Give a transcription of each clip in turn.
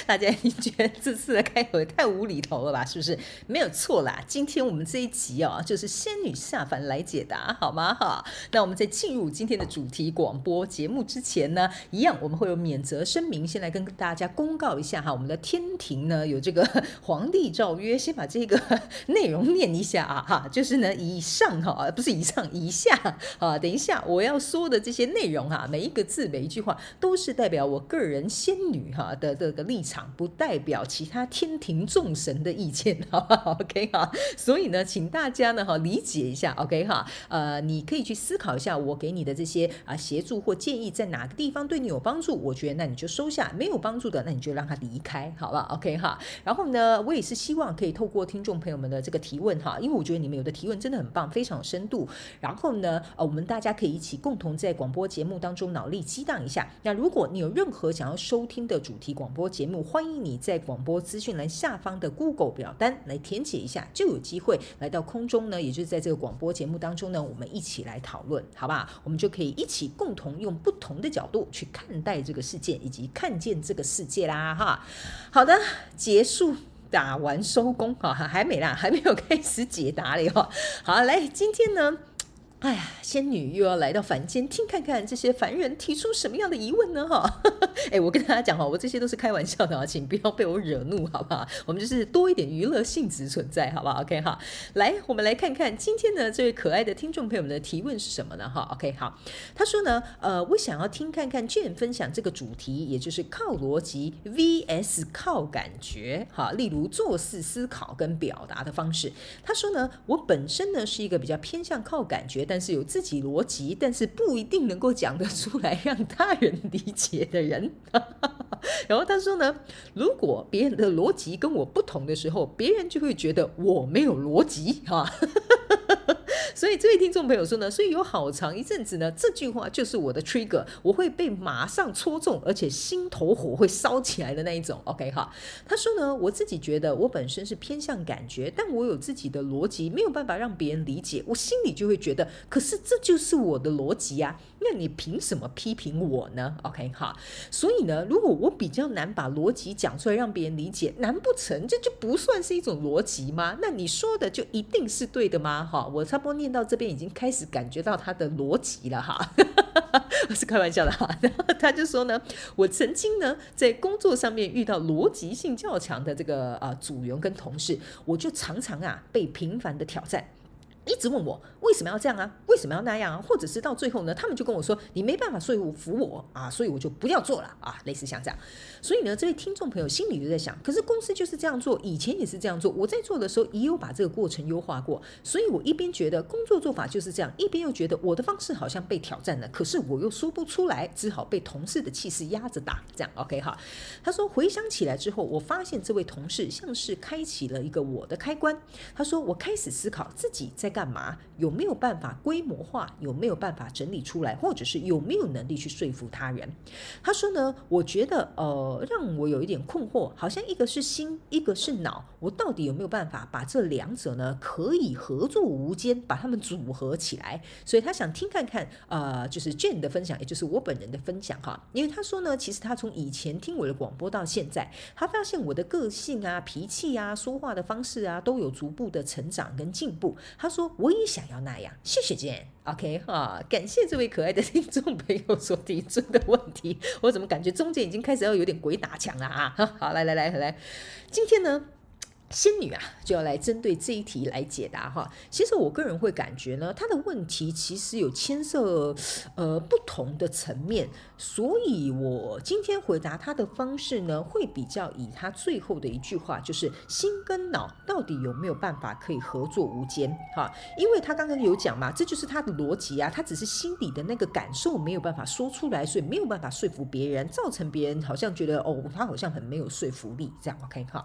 大家你觉得这次的开头也太无厘头了吧？是不是？没有错啦。今天我们这一集哦，就是仙女下凡来解答，好吗？哈。那我们在进入今天的主题广播节目之前呢，一样我们会有免责声明，先来跟大家公告一下哈。我们的天庭呢有这个皇帝诏曰，先把这个内容念一下啊哈。就是呢，以上哈，不是以上，以下啊。等一下我要说的这些内容哈，每一个字每一句话都是代表我个人仙女哈的这个立场。不代表其他天庭众神的意见，好不好？OK 哈，所以呢，请大家呢哈理解一下，OK 哈，呃，你可以去思考一下我给你的这些啊协助或建议，在哪个地方对你有帮助，我觉得那你就收下；没有帮助的，那你就让他离开，好不好？OK 哈。然后呢，我也是希望可以透过听众朋友们的这个提问哈，因为我觉得你们有的提问真的很棒，非常有深度。然后呢，呃，我们大家可以一起共同在广播节目当中脑力激荡一下。那如果你有任何想要收听的主题广播节目，欢迎你在广播资讯栏下方的 Google 表单来填写一下，就有机会来到空中呢。也就是在这个广播节目当中呢，我们一起来讨论，好吧？我们就可以一起共同用不同的角度去看待这个世界，以及看见这个世界啦，哈。好的，结束，打完收工，哈，还没啦，还没有开始解答了哟。好，来，今天呢。哎呀，仙女又要来到凡间，听看看这些凡人提出什么样的疑问呢？哈，哎，我跟大家讲哈，我这些都是开玩笑的啊，请不要被我惹怒，好不好？我们就是多一点娱乐性质存在，好不好？OK 哈，来，我们来看看今天呢这位可爱的听众朋友们的提问是什么呢？哈，OK 好，他说呢，呃，我想要听看看卷分享这个主题，也就是靠逻辑 VS 靠感觉，哈，例如做事思考跟表达的方式。他说呢，我本身呢是一个比较偏向靠感觉。但是有自己逻辑，但是不一定能够讲得出来让他人理解的人。然后他说呢，如果别人的逻辑跟我不同的时候，别人就会觉得我没有逻辑哈。所以这位听众朋友说呢，所以有好长一阵子呢，这句话就是我的 trigger，我会被马上戳中，而且心头火会烧起来的那一种。OK 哈，他说呢，我自己觉得我本身是偏向感觉，但我有自己的逻辑，没有办法让别人理解，我心里就会觉得，可是这就是我的逻辑啊，那你凭什么批评我呢？OK 哈，所以呢，如果我比较难把逻辑讲出来让别人理解，难不成这就不算是一种逻辑吗？那你说的就一定是对的吗？哈，我差不多。念到这边已经开始感觉到他的逻辑了哈，我是开玩笑的哈。然 后他就说呢，我曾经呢在工作上面遇到逻辑性较强的这个啊组员跟同事，我就常常啊被频繁的挑战。一直问我为什么要这样啊？为什么要那样啊？或者是到最后呢，他们就跟我说你没办法说服我啊，所以我就不要做了啊，类似像这样。所以呢，这位听众朋友心里就在想，可是公司就是这样做，以前也是这样做，我在做的时候也有把这个过程优化过，所以我一边觉得工作做法就是这样，一边又觉得我的方式好像被挑战了，可是我又说不出来，只好被同事的气势压着打。这样 OK 哈？他说回想起来之后，我发现这位同事像是开启了一个我的开关。他说我开始思考自己在干。嘛？有没有办法规模化？有没有办法整理出来？或者是有没有能力去说服他人？他说呢，我觉得呃，让我有一点困惑，好像一个是心，一个是脑，我到底有没有办法把这两者呢可以合作无间，把他们组合起来？所以他想听看看，呃，就是 Jane 的分享，也就是我本人的分享哈。因为他说呢，其实他从以前听我的广播到现在，他发现我的个性啊、脾气啊、说话的方式啊，都有逐步的成长跟进步。他说。我也想要那样，谢谢建。OK 哈，感谢这位可爱的听众朋友所提出的问题。我怎么感觉中间已经开始要有点鬼打墙了啊？好，来来来来，今天呢，仙女啊，就要来针对这一题来解答哈。其实我个人会感觉呢，他的问题其实有牵涉呃不同的层面，所以我今天回答他的方式呢，会比较以他最后的一句话，就是心跟脑到底有没有办法可以合作无间哈？因为他刚刚有讲嘛，这就是他的逻辑啊，他只是心底的那个感受没有办法说出来，所以没有办法说服别人，造成别人好像觉得哦，他好像很没有说服力，这样 OK 哈。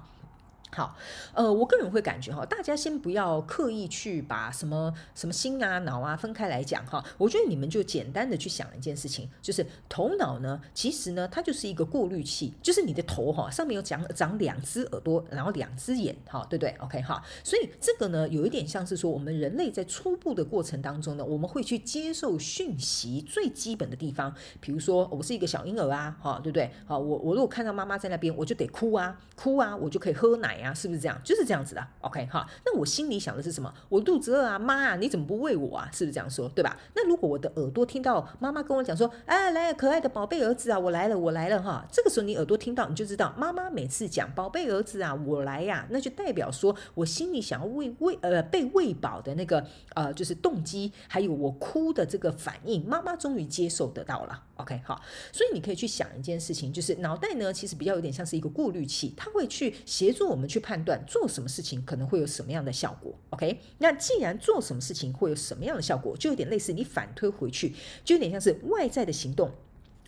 好，呃，我个人会感觉哈，大家先不要刻意去把什么什么心啊、脑啊分开来讲哈。我觉得你们就简单的去想一件事情，就是头脑呢，其实呢，它就是一个过滤器，就是你的头哈，上面有长长两只耳朵，然后两只眼，哈，对不对？OK 哈，所以这个呢，有一点像是说，我们人类在初步的过程当中呢，我们会去接受讯息最基本的地方，比如说我是一个小婴儿啊，哈，对不对？好，我我如果看到妈妈在那边，我就得哭啊，哭啊，我就可以喝奶啊。啊是不是这样？就是这样子的，OK 哈。那我心里想的是什么？我肚子饿啊，妈啊，你怎么不喂我啊？是不是这样说？对吧？那如果我的耳朵听到妈妈跟我讲说，哎，来，可爱的宝贝儿子啊，我来了，我来了哈。这个时候你耳朵听到，你就知道妈妈每次讲宝贝儿子啊，我来呀，那就代表说我心里想要喂喂呃被喂饱的那个呃就是动机，还有我哭的这个反应，妈妈终于接受得到了，OK 好。所以你可以去想一件事情，就是脑袋呢其实比较有点像是一个过滤器，它会去协助我们去。判断做什么事情可能会有什么样的效果，OK？那既然做什么事情会有什么样的效果，就有点类似你反推回去，就有点像是外在的行动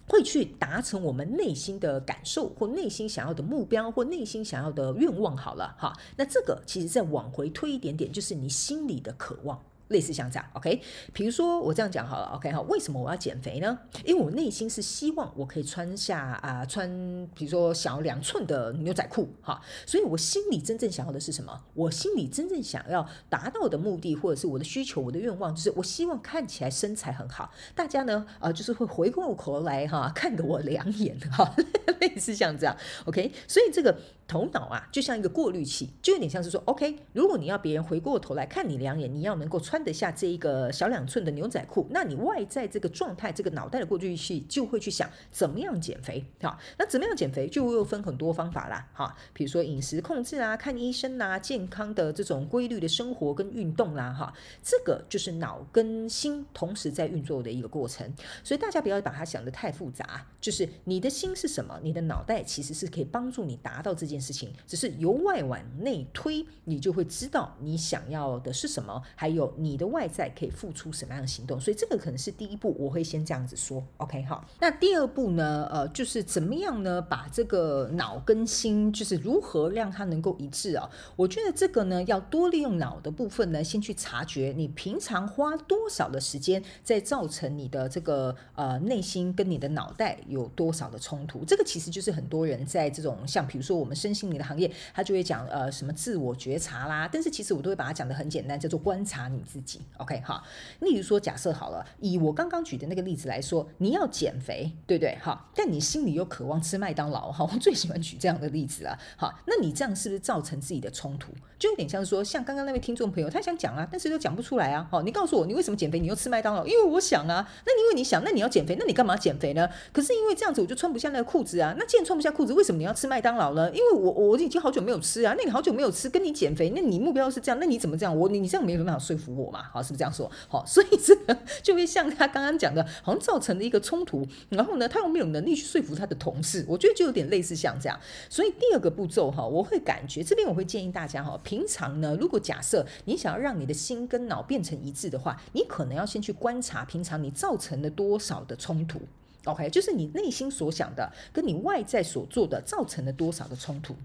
会去达成我们内心的感受或内心想要的目标或内心想要的愿望。好了，哈，那这个其实再往回推一点点，就是你心里的渴望。类似像这样，OK，比如说我这样讲好了，OK 哈，为什么我要减肥呢？因为我内心是希望我可以穿下啊、穿比如说小两寸的牛仔裤，哈，所以我心里真正想要的是什么？我心里真正想要达到的目的，或者是我的需求，我的愿望，就是我希望看起来身材很好，大家呢，呃，就是会回过头来哈，看得我两眼，哈，类似像这样，OK，所以这个。头脑啊，就像一个过滤器，就有点像是说，OK，如果你要别人回过头来看你两眼，你要能够穿得下这一个小两寸的牛仔裤，那你外在这个状态，这个脑袋的过滤器就会去想怎么样减肥，好，那怎么样减肥就又分很多方法啦，哈，比如说饮食控制啊，看医生啊，健康的这种规律的生活跟运动啦，哈，这个就是脑跟心同时在运作的一个过程，所以大家不要把它想得太复杂，就是你的心是什么，你的脑袋其实是可以帮助你达到这件。事情只是由外往内推，你就会知道你想要的是什么，还有你的外在可以付出什么样的行动。所以这个可能是第一步，我会先这样子说。OK，好。那第二步呢？呃，就是怎么样呢？把这个脑跟心，就是如何让它能够一致啊？我觉得这个呢，要多利用脑的部分呢，先去察觉你平常花多少的时间在造成你的这个呃内心跟你的脑袋有多少的冲突。这个其实就是很多人在这种像比如说我们是身。心理的行业，他就会讲呃什么自我觉察啦，但是其实我都会把它讲得很简单，叫做观察你自己。OK 哈，例如说假设好了，以我刚刚举的那个例子来说，你要减肥，对不对？哈，但你心里又渴望吃麦当劳，哈，我最喜欢举这样的例子了。好，那你这样是不是造成自己的冲突？就有点像是说，像刚刚那位听众朋友，他想讲啊，但是又讲不出来啊。好，你告诉我，你为什么减肥？你又吃麦当劳？因为我想啊。那你因为你想，那你要减肥，那你干嘛减肥呢？可是因为这样子，我就穿不下那个裤子啊。那既然穿不下裤子，为什么你要吃麦当劳呢？因为我我已经好久没有吃啊。那你好久没有吃，跟你减肥，那你目标是这样，那你怎么这样？我你你这样没有办法说服我嘛？好，是不是这样说？好，所以这个就会像他刚刚讲的，好像造成了一个冲突。然后呢，他又没有能力去说服他的同事，我觉得就有点类似像这样。所以第二个步骤哈，我会感觉这边我会建议大家哈，平常呢。如果假设你想要让你的心跟脑变成一致的话，你可能要先去观察平常你造成了多少的冲突，OK？就是你内心所想的跟你外在所做的造成了多少的冲突。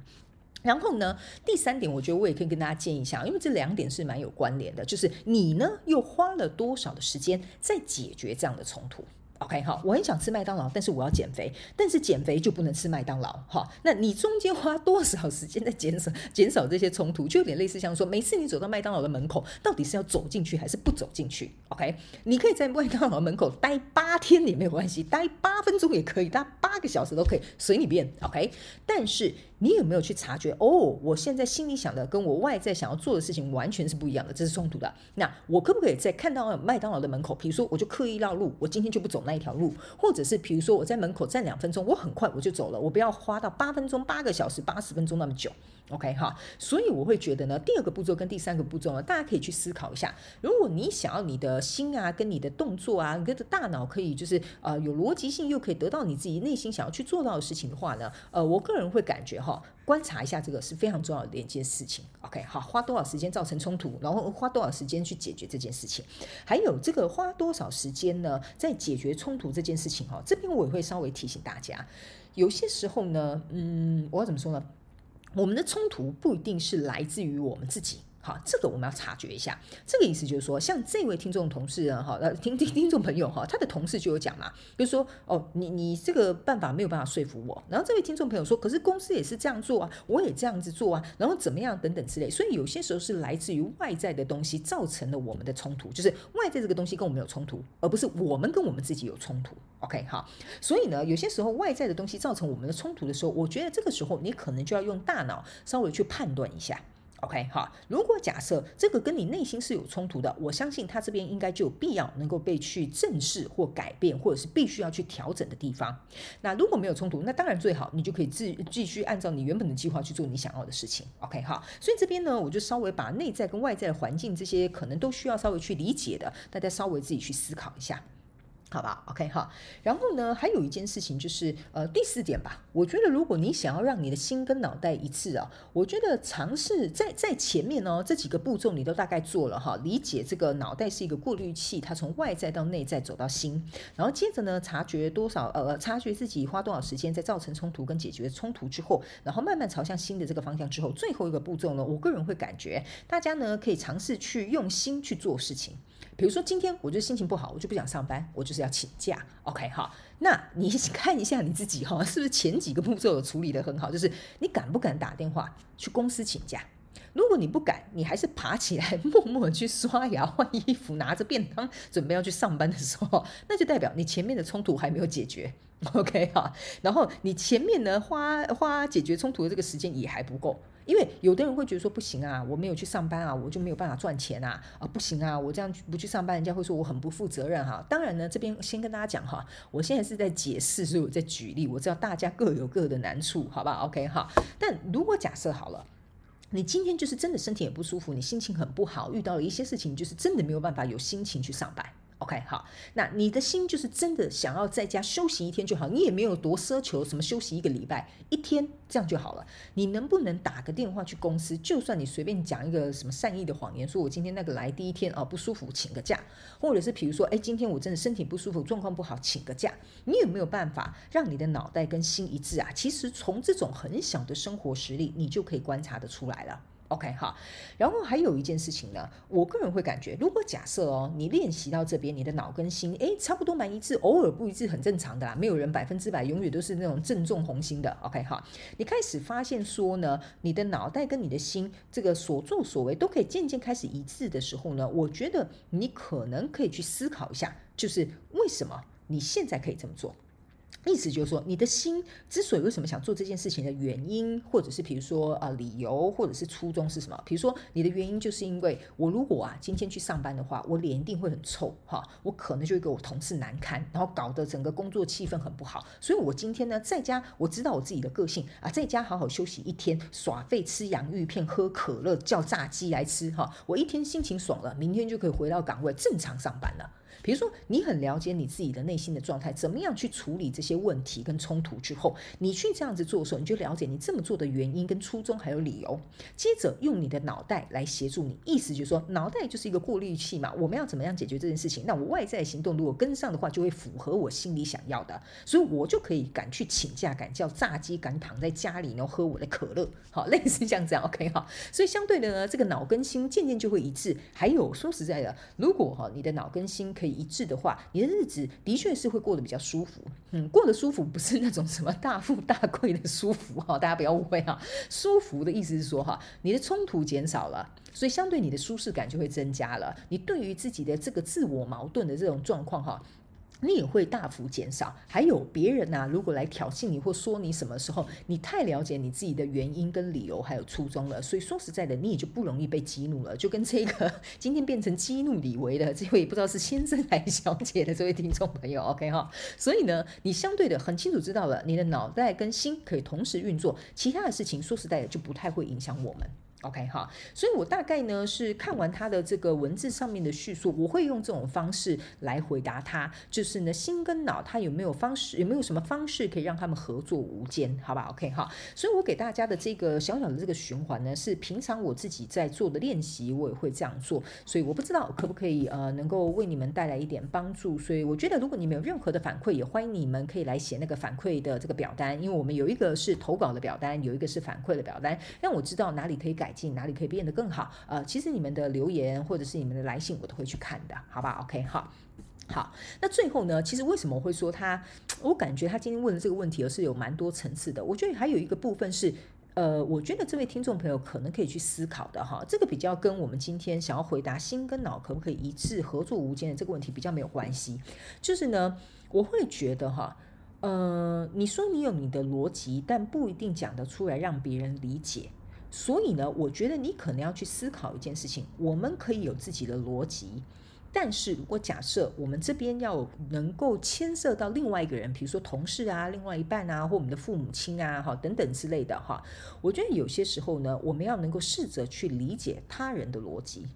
然后呢，第三点，我觉得我也可以跟大家建议一下，因为这两点是蛮有关联的，就是你呢又花了多少的时间在解决这样的冲突。OK，好，我很想吃麦当劳，但是我要减肥，但是减肥就不能吃麦当劳，哈。那你中间花多少时间在减少减少这些冲突，就有点类似像说，每次你走到麦当劳的门口，到底是要走进去还是不走进去？OK，你可以在麦当劳门口待八天也没有关系，待八分钟也可以，待八个小时都可以，随你便。OK，但是。你有没有去察觉？哦，我现在心里想的跟我外在想要做的事情完全是不一样的，这是冲突的。那我可不可以在看到麦当劳的门口，比如说我就刻意绕路，我今天就不走那那一条路，或者是比如说我在门口站两分钟，我很快我就走了，我不要花到八分钟、八个小时、八十分钟那么久。OK 哈，所以我会觉得呢，第二个步骤跟第三个步骤呢，大家可以去思考一下。如果你想要你的心啊，跟你的动作啊，跟着大脑可以就是呃有逻辑性，又可以得到你自己内心想要去做到的事情的话呢，呃，我个人会感觉哈，观察一下这个是非常重要的一件事情。OK 好，花多少时间造成冲突，然后花多少时间去解决这件事情，还有这个花多少时间呢，在解决冲突这件事情哈，这边我也会稍微提醒大家，有些时候呢，嗯，我要怎么说呢？我们的冲突不一定是来自于我们自己。好，这个我们要察觉一下。这个意思就是说，像这位听众同事啊，哈，听听听众朋友哈，他的同事就有讲嘛，就是说，哦，你你这个办法没有办法说服我。然后这位听众朋友说，可是公司也是这样做啊，我也这样子做啊，然后怎么样等等之类。所以有些时候是来自于外在的东西造成了我们的冲突，就是外在这个东西跟我们有冲突，而不是我们跟我们自己有冲突。OK，好。所以呢，有些时候外在的东西造成我们的冲突的时候，我觉得这个时候你可能就要用大脑稍微去判断一下。OK，好。如果假设这个跟你内心是有冲突的，我相信他这边应该就有必要能够被去正视或改变，或者是必须要去调整的地方。那如果没有冲突，那当然最好，你就可以继继续按照你原本的计划去做你想要的事情。OK，好。所以这边呢，我就稍微把内在跟外在的环境这些可能都需要稍微去理解的，大家稍微自己去思考一下。好吧，OK 哈，然后呢，还有一件事情就是，呃，第四点吧。我觉得，如果你想要让你的心跟脑袋一致啊，我觉得尝试在在前面哦，这几个步骤你都大概做了哈，理解这个脑袋是一个过滤器，它从外在到内在走到心，然后接着呢，察觉多少呃，察觉自己花多少时间在造成冲突跟解决冲突之后，然后慢慢朝向心的这个方向之后，最后一个步骤呢，我个人会感觉大家呢可以尝试去用心去做事情。比如说今天我就心情不好，我就不想上班，我就是要请假。OK，好，那你 看一下你自己哈，是不是前几个步骤有处理的很好？就是你敢不敢打电话去公司请假？如果你不敢，你还是爬起来默默去刷牙、换衣服、拿着便当准备要去上班的时候，那就代表你前面的冲突还没有解决。OK，好，然后你前面呢花花解决冲突的这个时间也还不够。因为有的人会觉得说不行啊，我没有去上班啊，我就没有办法赚钱啊啊不行啊，我这样不去上班，人家会说我很不负责任哈。当然呢，这边先跟大家讲哈，我现在是在解释，所以我在举例，我知道大家各有各的难处，好吧？OK 哈。但如果假设好了，你今天就是真的身体也不舒服，你心情很不好，遇到了一些事情，就是真的没有办法有心情去上班。OK，好，那你的心就是真的想要在家休息一天就好，你也没有多奢求什么休息一个礼拜一天这样就好了。你能不能打个电话去公司？就算你随便讲一个什么善意的谎言，说我今天那个来第一天啊不舒服，请个假，或者是比如说，哎，今天我真的身体不舒服，状况不好，请个假。你有没有办法让你的脑袋跟心一致啊？其实从这种很小的生活实例，你就可以观察得出来了。OK 哈，然后还有一件事情呢，我个人会感觉，如果假设哦，你练习到这边，你的脑跟心诶差不多蛮一致，偶尔不一致很正常的啦，没有人百分之百永远都是那种正中红心的。OK 哈，你开始发现说呢，你的脑袋跟你的心这个所作所为都可以渐渐开始一致的时候呢，我觉得你可能可以去思考一下，就是为什么你现在可以这么做。意思就是说，你的心之所以为什么想做这件事情的原因，或者是比如说啊、呃、理由，或者是初衷是什么？比如说你的原因就是因为我如果啊今天去上班的话，我脸一定会很臭哈，我可能就会给我同事难堪，然后搞得整个工作气氛很不好。所以我今天呢在家，我知道我自己的个性啊，在家好好休息一天，耍废吃洋芋片，喝可乐，叫炸鸡来吃哈，我一天心情爽了，明天就可以回到岗位正常上班了。比如说，你很了解你自己的内心的状态，怎么样去处理这些问题跟冲突之后，你去这样子做的时候，你就了解你这么做的原因跟初衷还有理由。接着用你的脑袋来协助你，意思就是说，脑袋就是一个过滤器嘛。我们要怎么样解决这件事情？那我外在行动如果跟上的话，就会符合我心里想要的，所以我就可以敢去请假，敢叫炸鸡，敢躺在家里然后喝我的可乐，好，类似这样子，OK 哈。所以相对的呢，这个脑跟心渐渐就会一致。还有说实在的，如果哈你的脑跟心可以一致的话，你的日子的确是会过得比较舒服。嗯，过得舒服不是那种什么大富大贵的舒服哈，大家不要误会哈。舒服的意思是说哈，你的冲突减少了，所以相对你的舒适感就会增加了。你对于自己的这个自我矛盾的这种状况哈。你也会大幅减少。还有别人呐、如果来挑衅你或说你什么时候，你太了解你自己的原因跟理由还有初衷了，所以说实在的，你也就不容易被激怒了。就跟这个 今天变成激怒李维的这位不知道是先生还是小姐的这位听众朋友，OK 哈。所以呢，你相对的很清楚知道了，你的脑袋跟心可以同时运作，其他的事情说实在的就不太会影响我们。OK 哈，所以我大概呢是看完他的这个文字上面的叙述，我会用这种方式来回答他，就是呢心跟脑他有没有方式，有没有什么方式可以让他们合作无间，好吧？OK 哈，所以我给大家的这个小小的这个循环呢，是平常我自己在做的练习，我也会这样做，所以我不知道可不可以呃能够为你们带来一点帮助，所以我觉得如果你们有任何的反馈，也欢迎你们可以来写那个反馈的这个表单，因为我们有一个是投稿的表单，有一个是反馈的表单，让我知道哪里可以改。哪里可以变得更好？呃，其实你们的留言或者是你们的来信，我都会去看的，好吧？OK，好，好。那最后呢，其实为什么会说他？我感觉他今天问的这个问题，是有蛮多层次的。我觉得还有一个部分是，呃，我觉得这位听众朋友可能可以去思考的哈。这个比较跟我们今天想要回答心跟脑可不可以一致合作无间的这个问题比较没有关系。就是呢，我会觉得哈，呃，你说你有你的逻辑，但不一定讲得出来让别人理解。所以呢，我觉得你可能要去思考一件事情。我们可以有自己的逻辑，但是如果假设我们这边要能够牵涉到另外一个人，比如说同事啊、另外一半啊，或我们的父母亲啊，哈等等之类的哈，我觉得有些时候呢，我们要能够试着去理解他人的逻辑。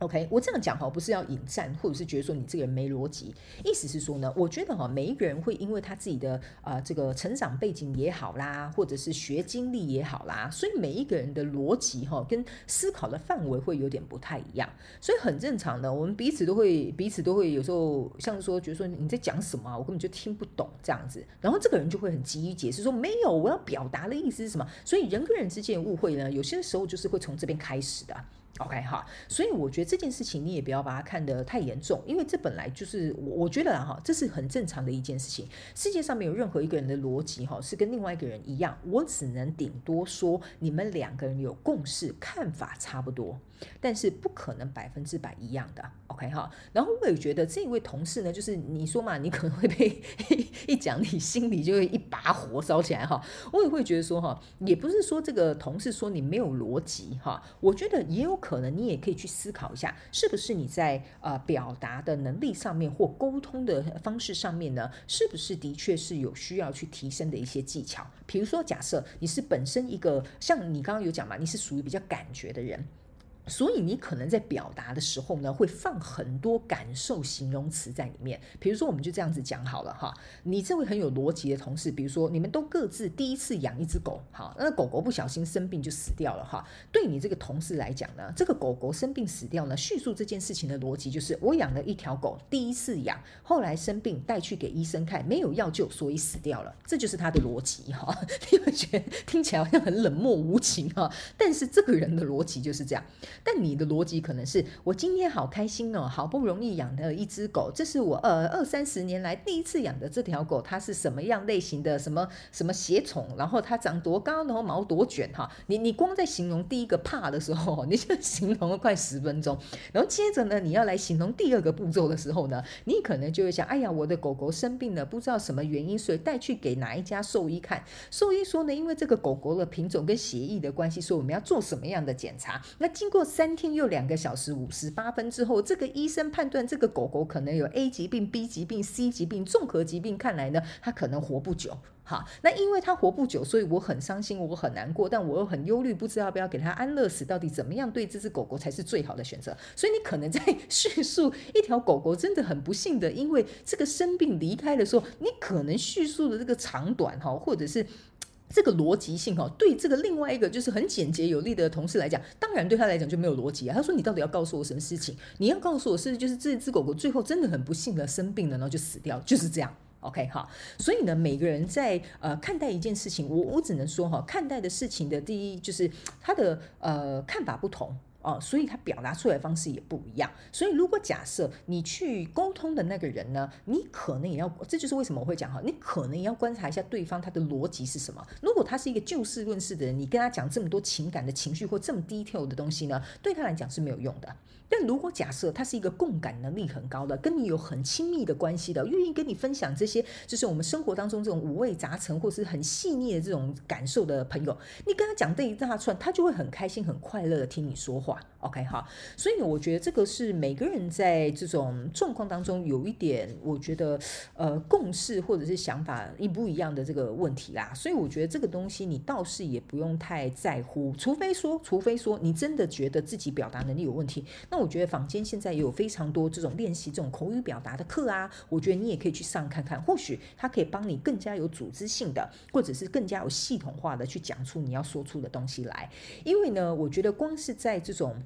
OK，我这样讲哈，不是要引战，或者是觉得说你这个人没逻辑。意思是说呢，我觉得哈，每一个人会因为他自己的啊、这个成长背景也好啦，或者是学经历也好啦，所以每一个人的逻辑哈跟思考的范围会有点不太一样，所以很正常的，我们彼此都会彼此都会有时候像说觉得说你在讲什么，我根本就听不懂这样子，然后这个人就会很急于解释说没有，我要表达的意思是什么，所以人跟人之间的误会呢，有些时候就是会从这边开始的。OK 哈，所以我觉得这件事情你也不要把它看得太严重，因为这本来就是我我觉得哈，这是很正常的一件事情。世界上没有任何一个人的逻辑哈是跟另外一个人一样，我只能顶多说你们两个人有共识，看法差不多。但是不可能百分之百一样的，OK 哈。然后我也觉得这一位同事呢，就是你说嘛，你可能会被 一讲，你心里就会一把火烧起来哈。我也会觉得说哈，也不是说这个同事说你没有逻辑哈，我觉得也有可能你也可以去思考一下，是不是你在呃表达的能力上面或沟通的方式上面呢，是不是的确是有需要去提升的一些技巧？比如说，假设你是本身一个像你刚刚有讲嘛，你是属于比较感觉的人。所以你可能在表达的时候呢，会放很多感受形容词在里面。比如说，我们就这样子讲好了哈。你这位很有逻辑的同事，比如说你们都各自第一次养一只狗，好，那狗狗不小心生病就死掉了哈。对你这个同事来讲呢，这个狗狗生病死掉呢，叙述这件事情的逻辑就是：我养了一条狗，第一次养，后来生病带去给医生看，没有药救，所以死掉了。这就是他的逻辑哈。你会觉得听起来好像很冷漠无情哈，但是这个人的逻辑就是这样。但你的逻辑可能是我今天好开心哦，好不容易养的一只狗，这是我呃二三十年来第一次养的这条狗，它是什么样类型的？什么什么血统？然后它长多高？然后毛多卷？哈，你你光在形容第一个怕的时候，你就形容了快十分钟。然后接着呢，你要来形容第二个步骤的时候呢，你可能就会想，哎呀，我的狗狗生病了，不知道什么原因，所以带去给哪一家兽医看。兽医说呢，因为这个狗狗的品种跟血液的关系，所以我们要做什么样的检查？那经过三天又两个小时五十八分之后，这个医生判断这个狗狗可能有 A 疾病、B 疾病、C 疾病，综合疾病，看来呢，它可能活不久。好，那因为它活不久，所以我很伤心，我很难过，但我又很忧虑，不知道要不要给它安乐死，到底怎么样对这只狗狗才是最好的选择？所以你可能在叙述一条狗狗真的很不幸的，因为这个生病离开的时候，你可能叙述的这个长短哈，或者是。这个逻辑性哈，对这个另外一个就是很简洁有力的同事来讲，当然对他来讲就没有逻辑啊。他说：“你到底要告诉我什么事情？你要告诉我是就是这只狗狗最后真的很不幸的生病了，然后就死掉，就是这样。”OK 哈，所以呢，每个人在呃看待一件事情，我我只能说哈，看待的事情的第一就是他的呃看法不同。哦，所以他表达出来的方式也不一样。所以如果假设你去沟通的那个人呢，你可能也要，这就是为什么我会讲哈，你可能也要观察一下对方他的逻辑是什么。如果他是一个就事论事的人，你跟他讲这么多情感的情绪或这么 detail 的东西呢，对他来讲是没有用的。但如果假设他是一个共感能力很高的，跟你有很亲密的关系的，愿意跟你分享这些，就是我们生活当中这种五味杂陈或是很细腻的这种感受的朋友，你跟他讲这一大串，他就会很开心、很快乐的听你说话。OK 哈，所以我觉得这个是每个人在这种状况当中有一点，我觉得呃共识或者是想法一不一样的这个问题啦。所以我觉得这个东西你倒是也不用太在乎，除非说，除非说你真的觉得自己表达能力有问题，那我我觉得坊间现在也有非常多这种练习这种口语表达的课啊，我觉得你也可以去上看看，或许它可以帮你更加有组织性的，或者是更加有系统化的去讲出你要说出的东西来。因为呢，我觉得光是在这种。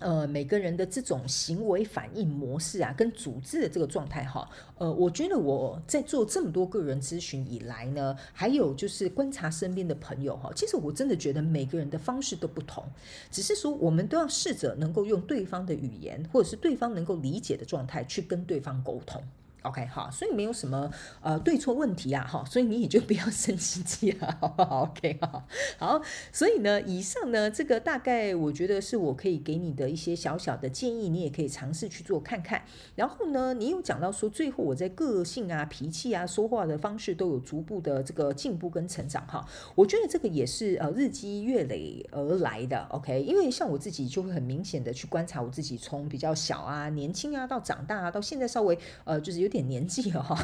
呃，每个人的这种行为反应模式啊，跟组织的这个状态哈，呃，我觉得我在做这么多个人咨询以来呢，还有就是观察身边的朋友哈，其实我真的觉得每个人的方式都不同，只是说我们都要试着能够用对方的语言，或者是对方能够理解的状态去跟对方沟通。OK，哈，所以没有什么呃对错问题啊，哈，所以你也就不要生气气了，好不好？OK，好，好，所以呢，以上呢，这个大概我觉得是我可以给你的一些小小的建议，你也可以尝试去做看看。然后呢，你有讲到说，最后我在个性啊、脾气啊、说话的方式都有逐步的这个进步跟成长，哈，我觉得这个也是呃日积月累而来的，OK，因为像我自己就会很明显的去观察我自己，从比较小啊、年轻啊到长大啊，到现在稍微呃就是有。点年纪了哈，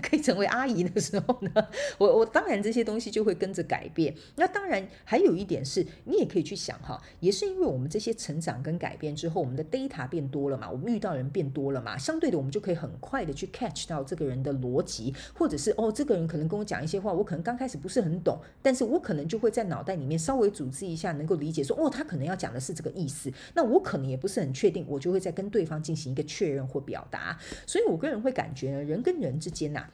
可以成为阿姨的时候呢，我我当然这些东西就会跟着改变。那当然还有一点是，你也可以去想哈，也是因为我们这些成长跟改变之后，我们的 data 变多了嘛，我们遇到人变多了嘛，相对的我们就可以很快的去 catch 到这个人的逻辑，或者是哦，这个人可能跟我讲一些话，我可能刚开始不是很懂，但是我可能就会在脑袋里面稍微组织一下，能够理解说哦，他可能要讲的是这个意思。那我可能也不是很确定，我就会再跟对方进行一个确认或表达。所以我个人会。会感觉呢，人跟人之间呐、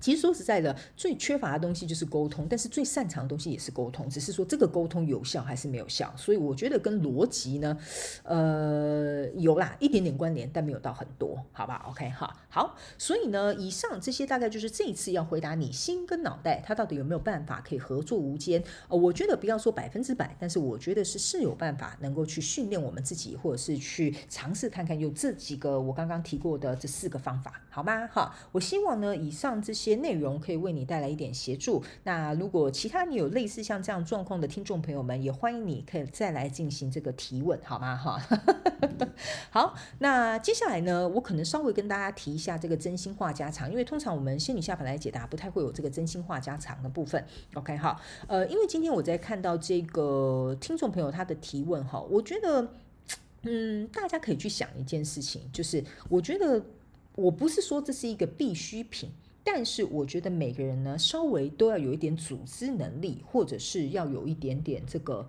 其实说实在的，最缺乏的东西就是沟通，但是最擅长的东西也是沟通，只是说这个沟通有效还是没有效。所以我觉得跟逻辑呢，呃，有啦一点点关联，但没有到很多，好吧？OK 哈，好。所以呢，以上这些大概就是这一次要回答你心跟脑袋，它到底有没有办法可以合作无间？呃，我觉得不要说百分之百，但是我觉得是是有办法能够去训练我们自己，或者是去尝试看看，有这几个我刚刚提过的这四个方法，好吗？哈，我希望呢，以上这些。些内容可以为你带来一点协助。那如果其他你有类似像这样状况的听众朋友们，也欢迎你可以再来进行这个提问，好吗？哈，好。那接下来呢，我可能稍微跟大家提一下这个真心话家常，因为通常我们仙女下凡来解答不太会有这个真心话家常的部分。OK，好。呃，因为今天我在看到这个听众朋友他的提问哈，我觉得，嗯，大家可以去想一件事情，就是我觉得我不是说这是一个必需品。但是我觉得每个人呢，稍微都要有一点组织能力，或者是要有一点点这个，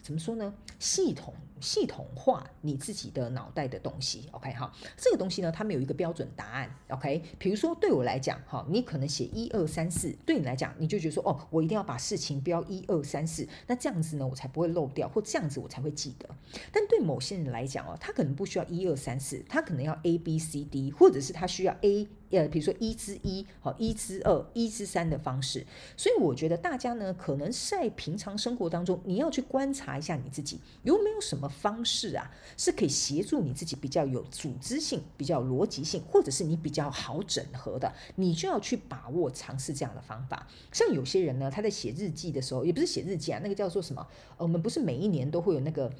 怎么说呢？系统。系统化你自己的脑袋的东西，OK 哈，这个东西呢，它没有一个标准答案，OK。比如说对我来讲，哈，你可能写一二三四，对你来讲，你就觉得说，哦，我一定要把事情标一二三四，那这样子呢，我才不会漏掉，或这样子我才会记得。但对某些人来讲哦，他可能不需要一二三四，他可能要 A B C D，或者是他需要 A，呃，比如说一之一，好，一之二，一之三的方式。所以我觉得大家呢，可能在平常生活当中，你要去观察一下你自己有没有什么。方式啊，是可以协助你自己比较有组织性、比较逻辑性，或者是你比较好整合的，你就要去把握尝试这样的方法。像有些人呢，他在写日记的时候，也不是写日记啊，那个叫做什么？我们不是每一年都会有那个。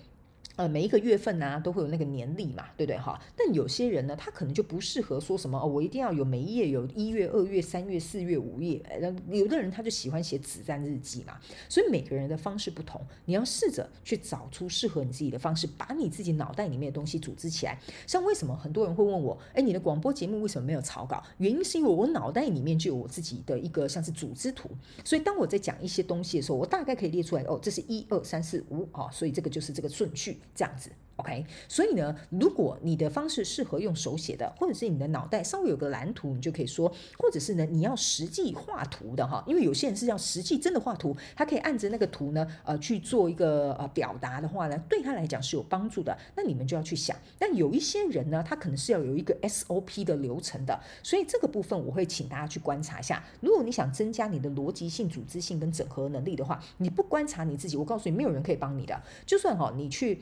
呃，每一个月份呢，都会有那个年历嘛，对不对哈？但有些人呢，他可能就不适合说什么哦，我一定要有每一页有一月、二月、三月、四月、五月。有的人他就喜欢写子弹日记嘛。所以每个人的方式不同，你要试着去找出适合你自己的方式，把你自己脑袋里面的东西组织起来。像为什么很多人会问我，哎，你的广播节目为什么没有草稿？原因是因为我脑袋里面就有我自己的一个像是组织图，所以当我在讲一些东西的时候，我大概可以列出来哦，这是一二三四五啊，所以这个就是这个顺序。这样子 OK，所以呢，如果你的方式适合用手写的，或者是你的脑袋稍微有个蓝图，你就可以说，或者是呢，你要实际画图的哈，因为有些人是要实际真的画图，他可以按着那个图呢，呃，去做一个呃表达的话呢，对他来讲是有帮助的。那你们就要去想，但有一些人呢，他可能是要有一个 SOP 的流程的，所以这个部分我会请大家去观察一下。如果你想增加你的逻辑性、组织性跟整合能力的话，你不观察你自己，我告诉你，没有人可以帮你的。就算哈，你去。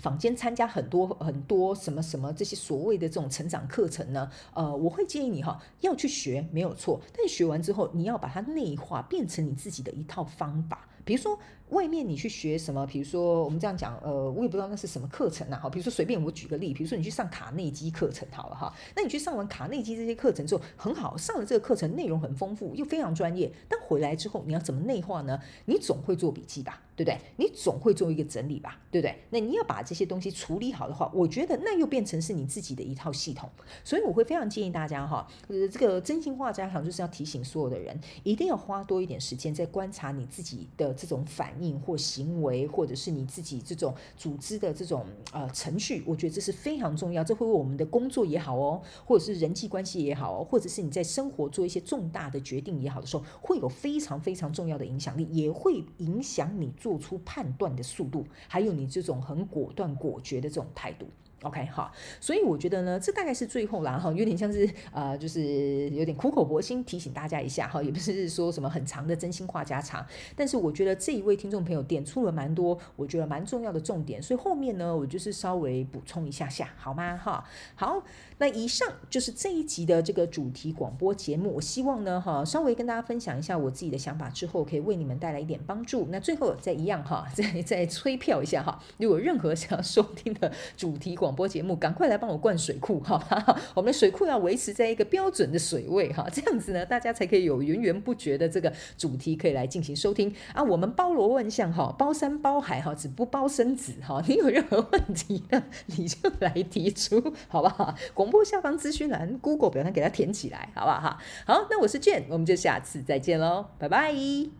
坊间参加很多很多什么什么这些所谓的这种成长课程呢，呃，我会建议你哈，要去学没有错，但学完之后你要把它内化，变成你自己的一套方法，比如说。外面你去学什么？比如说我们这样讲，呃，我也不知道那是什么课程啊。好，比如说随便我举个例，比如说你去上卡内基课程好了哈。那你去上完卡内基这些课程之后，很好，上了这个课程内容很丰富，又非常专业。但回来之后你要怎么内化呢？你总会做笔记吧，对不对？你总会做一个整理吧，对不对？那你要把这些东西处理好的话，我觉得那又变成是你自己的一套系统。所以我会非常建议大家哈，呃，这个真心话家常就是要提醒所有的人，一定要花多一点时间在观察你自己的这种反应应或行为。为或者是你自己这种组织的这种呃程序，我觉得这是非常重要。这会为我们的工作也好哦，或者是人际关系也好哦，或者是你在生活做一些重大的决定也好的时候，会有非常非常重要的影响力，也会影响你做出判断的速度，还有你这种很果断果决的这种态度。OK，好，所以我觉得呢，这大概是最后啦哈，有点像是呃，就是有点苦口婆心提醒大家一下哈，也不是说什么很长的真心话家常，但是我觉得这一位听众朋友点出了蛮多我觉得蛮重要的重点，所以后面呢，我就是稍微补充一下下，好吗？哈，好，那以上就是这一集的这个主题广播节目，我希望呢，哈，稍微跟大家分享一下我自己的想法之后，可以为你们带来一点帮助。那最后再一样哈，再再催票一下哈，如果任何想要收听的主题广。广播节目，赶快来帮我灌水库，好吧？我们的水库要维持在一个标准的水位，哈，这样子呢，大家才可以有源源不绝的这个主题可以来进行收听啊。我们包罗万象，哈，包山包海，哈，只不包生子，哈。你有任何问题呢，你就来提出，好不好？广播下方资讯栏，Google 表单给它填起来，好不好？好，那我是 Jhen，我们就下次再见喽，拜拜。